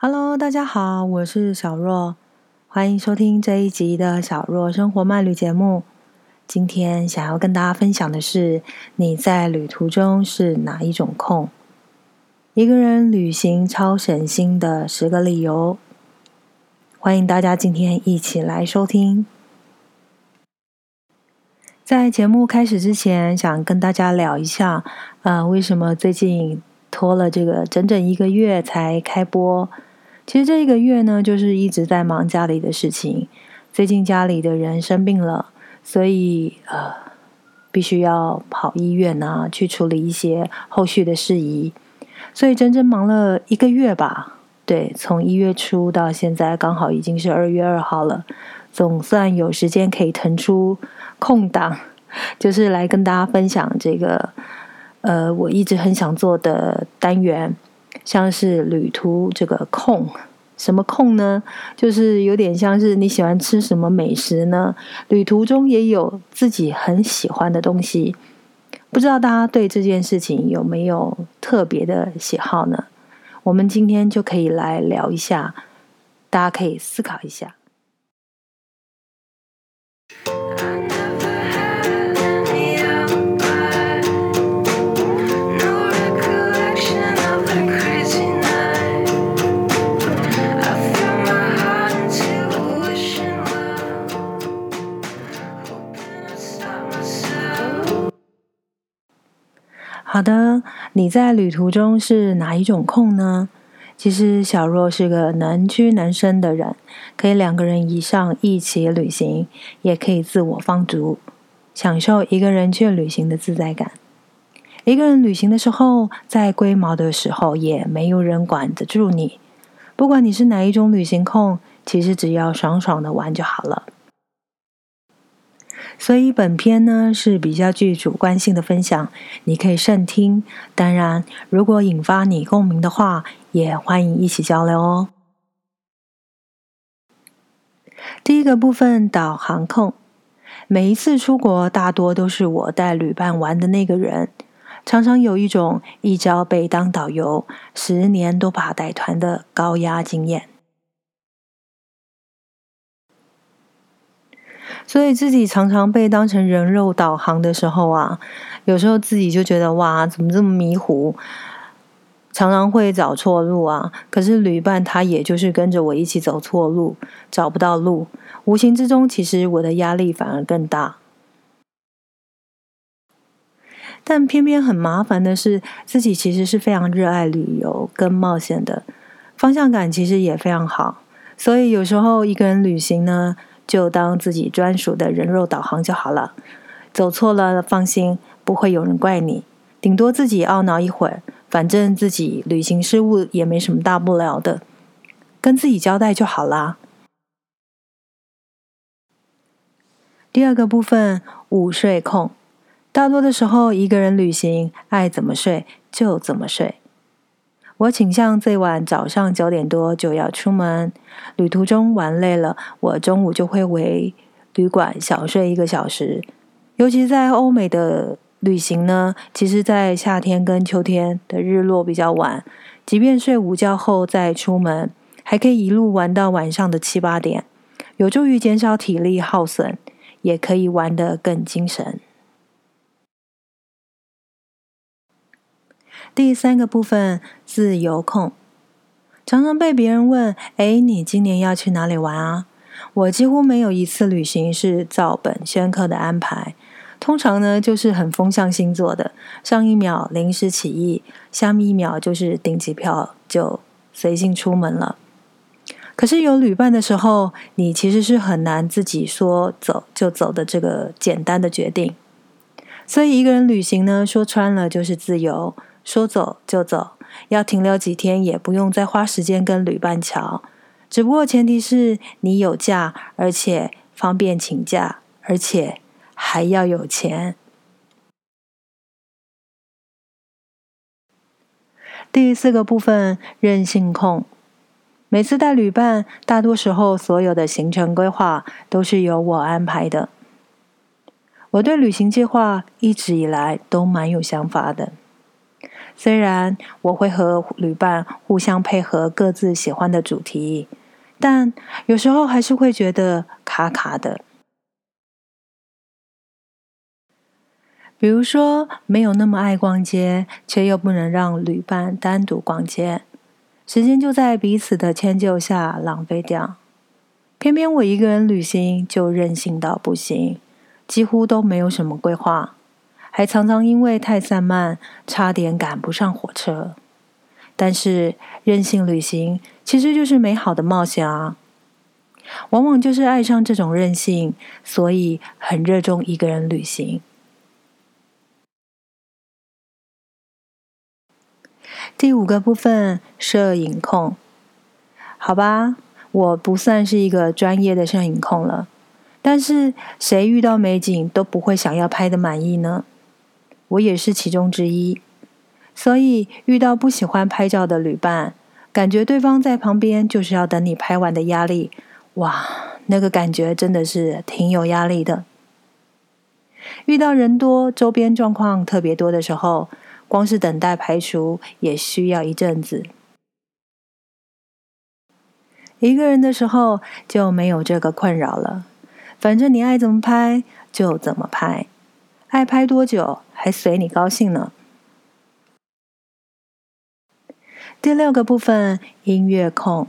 Hello，大家好，我是小若，欢迎收听这一集的小若生活漫旅节目。今天想要跟大家分享的是，你在旅途中是哪一种控？一个人旅行超省心的十个理由。欢迎大家今天一起来收听。在节目开始之前，想跟大家聊一下，呃，为什么最近拖了这个整整一个月才开播？其实这一个月呢，就是一直在忙家里的事情。最近家里的人生病了，所以呃，必须要跑医院啊，去处理一些后续的事宜。所以整整忙了一个月吧。对，从一月初到现在，刚好已经是二月二号了，总算有时间可以腾出空档，就是来跟大家分享这个呃，我一直很想做的单元。像是旅途这个空，什么空呢？就是有点像是你喜欢吃什么美食呢？旅途中也有自己很喜欢的东西，不知道大家对这件事情有没有特别的喜好呢？我们今天就可以来聊一下，大家可以思考一下。好的，你在旅途中是哪一种控呢？其实小若是个能屈能伸的人，可以两个人以上一起旅行，也可以自我放逐，享受一个人去旅行的自在感。一个人旅行的时候，在龟毛的时候，也没有人管得住你。不管你是哪一种旅行控，其实只要爽爽的玩就好了。所以本篇呢是比较具主观性的分享，你可以慎听。当然，如果引发你共鸣的话，也欢迎一起交流哦。第一个部分，导航控。每一次出国，大多都是我带旅伴玩的那个人，常常有一种一朝被当导游，十年都怕带团的高压经验。所以自己常常被当成人肉导航的时候啊，有时候自己就觉得哇，怎么这么迷糊？常常会找错路啊。可是旅伴他也就是跟着我一起走错路，找不到路。无形之中，其实我的压力反而更大。但偏偏很麻烦的是，自己其实是非常热爱旅游跟冒险的，方向感其实也非常好。所以有时候一个人旅行呢。就当自己专属的人肉导航就好了，走错了放心，不会有人怪你，顶多自己懊恼一会儿，反正自己旅行失误也没什么大不了的，跟自己交代就好啦。第二个部分，午睡控，大多的时候一个人旅行，爱怎么睡就怎么睡。我倾向最晚早上九点多就要出门，旅途中玩累了，我中午就会回旅馆小睡一个小时。尤其在欧美的旅行呢，其实，在夏天跟秋天的日落比较晚，即便睡午觉后再出门，还可以一路玩到晚上的七八点，有助于减少体力耗损，也可以玩得更精神。第三个部分，自由控，常常被别人问：“哎，你今年要去哪里玩啊？”我几乎没有一次旅行是照本宣科的安排，通常呢就是很风向星座的，上一秒临时起意，下一秒就是订机票就随性出门了。可是有旅伴的时候，你其实是很难自己说走就走的这个简单的决定。所以一个人旅行呢，说穿了就是自由。说走就走，要停留几天也不用再花时间跟旅伴瞧。只不过前提是你有假，而且方便请假，而且还要有钱。第四个部分，任性控。每次带旅伴，大多时候所有的行程规划都是由我安排的。我对旅行计划一直以来都蛮有想法的。虽然我会和旅伴互相配合各自喜欢的主题，但有时候还是会觉得卡卡的。比如说，没有那么爱逛街，却又不能让旅伴单独逛街，时间就在彼此的迁就下浪费掉。偏偏我一个人旅行就任性到不行，几乎都没有什么规划。还常常因为太散漫，差点赶不上火车。但是任性旅行其实就是美好的冒险啊！往往就是爱上这种任性，所以很热衷一个人旅行。第五个部分，摄影控。好吧，我不算是一个专业的摄影控了，但是谁遇到美景都不会想要拍的满意呢？我也是其中之一，所以遇到不喜欢拍照的旅伴，感觉对方在旁边就是要等你拍完的压力，哇，那个感觉真的是挺有压力的。遇到人多、周边状况特别多的时候，光是等待排除也需要一阵子。一个人的时候就没有这个困扰了，反正你爱怎么拍就怎么拍。爱拍多久还随你高兴呢。第六个部分，音乐控，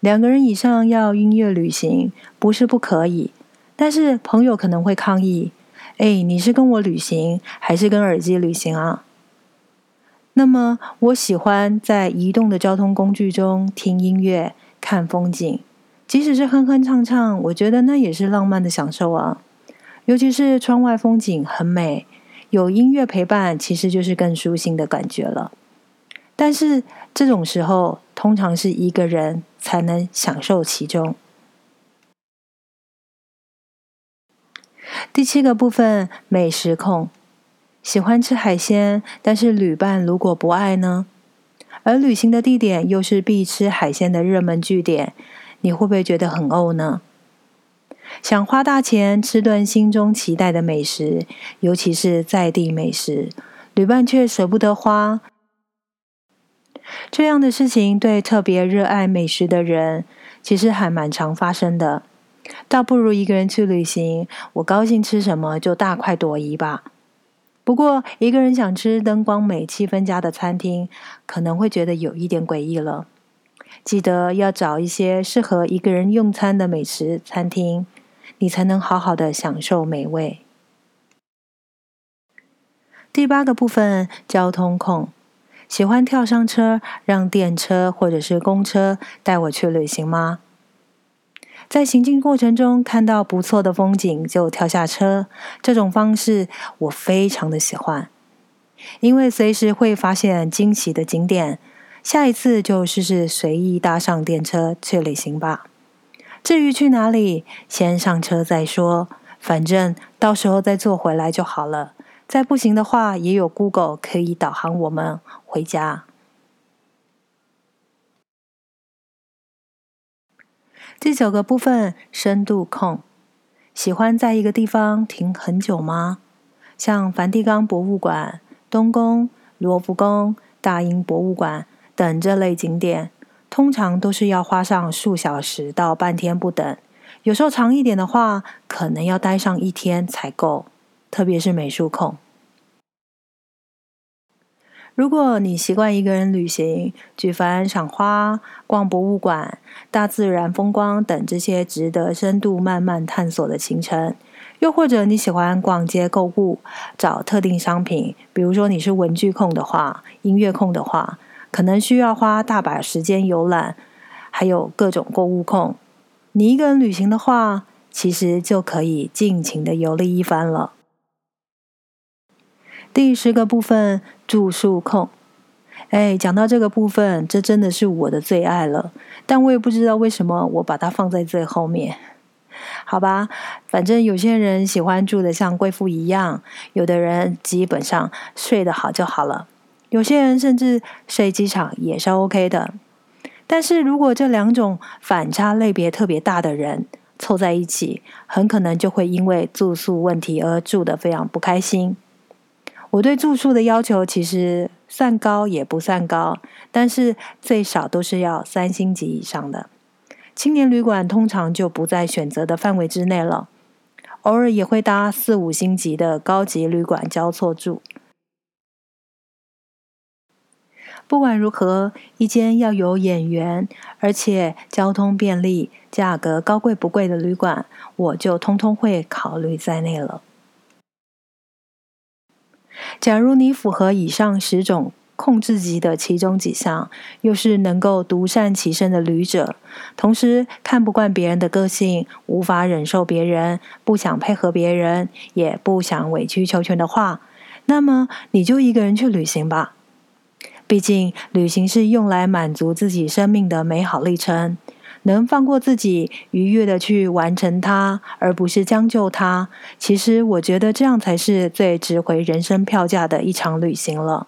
两个人以上要音乐旅行不是不可以，但是朋友可能会抗议：“哎，你是跟我旅行还是跟耳机旅行啊？”那么，我喜欢在移动的交通工具中听音乐、看风景，即使是哼哼唱唱，我觉得那也是浪漫的享受啊。尤其是窗外风景很美，有音乐陪伴，其实就是更舒心的感觉了。但是这种时候，通常是一个人才能享受其中。第七个部分，美食控，喜欢吃海鲜，但是旅伴如果不爱呢？而旅行的地点又是必吃海鲜的热门据点，你会不会觉得很怄呢？想花大钱吃顿心中期待的美食，尤其是在地美食，旅伴却舍不得花。这样的事情对特别热爱美食的人，其实还蛮常发生的。倒不如一个人去旅行，我高兴吃什么就大快朵颐吧。不过，一个人想吃灯光美、气氛佳的餐厅，可能会觉得有一点诡异了。记得要找一些适合一个人用餐的美食餐厅。你才能好好的享受美味。第八个部分，交通控，喜欢跳上车，让电车或者是公车带我去旅行吗？在行进过程中看到不错的风景就跳下车，这种方式我非常的喜欢，因为随时会发现惊喜的景点。下一次就试试随意搭上电车去旅行吧。至于去哪里，先上车再说，反正到时候再坐回来就好了。再不行的话，也有 Google 可以导航我们回家。第九个部分，深度控，喜欢在一个地方停很久吗？像梵蒂冈博物馆、东宫、罗浮宫、大英博物馆等这类景点。通常都是要花上数小时到半天不等，有时候长一点的话，可能要待上一天才够。特别是美术控，如果你习惯一个人旅行，举凡赏花、逛博物馆、大自然风光等这些值得深度慢慢探索的行程，又或者你喜欢逛街购物、找特定商品，比如说你是文具控的话、音乐控的话。可能需要花大把时间游览，还有各种购物控。你一个人旅行的话，其实就可以尽情的游历一番了。第十个部分，住宿控。哎，讲到这个部分，这真的是我的最爱了。但我也不知道为什么我把它放在最后面。好吧，反正有些人喜欢住的像贵妇一样，有的人基本上睡得好就好了。有些人甚至睡机场也是 OK 的，但是如果这两种反差类别特别大的人凑在一起，很可能就会因为住宿问题而住得非常不开心。我对住宿的要求其实算高也不算高，但是最少都是要三星级以上的。青年旅馆通常就不在选择的范围之内了，偶尔也会搭四五星级的高级旅馆交错住。不管如何，一间要有演员，而且交通便利、价格高贵不贵的旅馆，我就通通会考虑在内了。假如你符合以上十种控制级的其中几项，又是能够独善其身的旅者，同时看不惯别人的个性，无法忍受别人，不想配合别人，也不想委曲求全的话，那么你就一个人去旅行吧。毕竟，旅行是用来满足自己生命的美好历程。能放过自己，愉悦的去完成它，而不是将就它。其实，我觉得这样才是最值回人生票价的一场旅行了。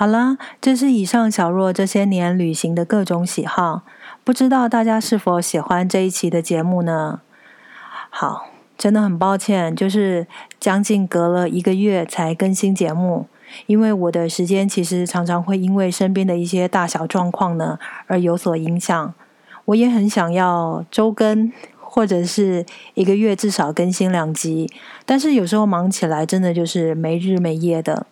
好了，这是以上小若这些年旅行的各种喜好，不知道大家是否喜欢这一期的节目呢？好，真的很抱歉，就是将近隔了一个月才更新节目，因为我的时间其实常常会因为身边的一些大小状况呢而有所影响。我也很想要周更，或者是一个月至少更新两集，但是有时候忙起来真的就是没日没夜的。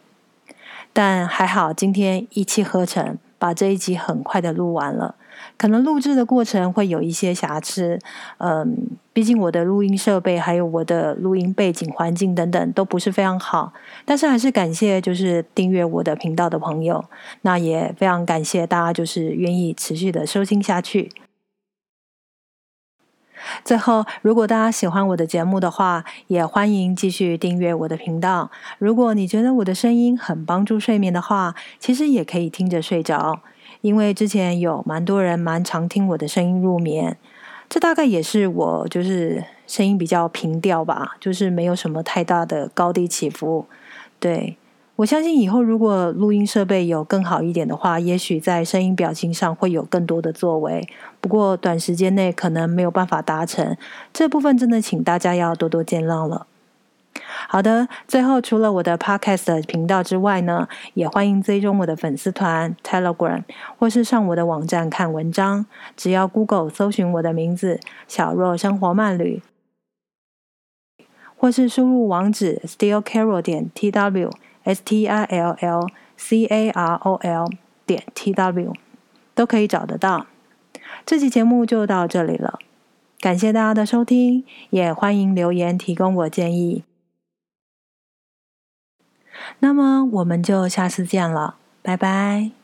但还好，今天一气呵成，把这一集很快的录完了。可能录制的过程会有一些瑕疵，嗯，毕竟我的录音设备还有我的录音背景环境等等都不是非常好。但是还是感谢就是订阅我的频道的朋友，那也非常感谢大家就是愿意持续的收听下去。最后，如果大家喜欢我的节目的话，也欢迎继续订阅我的频道。如果你觉得我的声音很帮助睡眠的话，其实也可以听着睡着，因为之前有蛮多人蛮常听我的声音入眠。这大概也是我就是声音比较平调吧，就是没有什么太大的高低起伏。对。我相信以后如果录音设备有更好一点的话，也许在声音表情上会有更多的作为。不过短时间内可能没有办法达成这部分，真的请大家要多多见谅了。好的，最后除了我的 Podcast 频道之外呢，也欢迎追踪我的粉丝团 Telegram，或是上我的网站看文章。只要 Google 搜寻我的名字“小若生活慢旅”，或是输入网址 stillcarol 点 tw。S t i l l c a r o l 点 t w 都可以找得到。这期节目就到这里了，感谢大家的收听，也欢迎留言提供我建议。那么我们就下次见了，拜拜。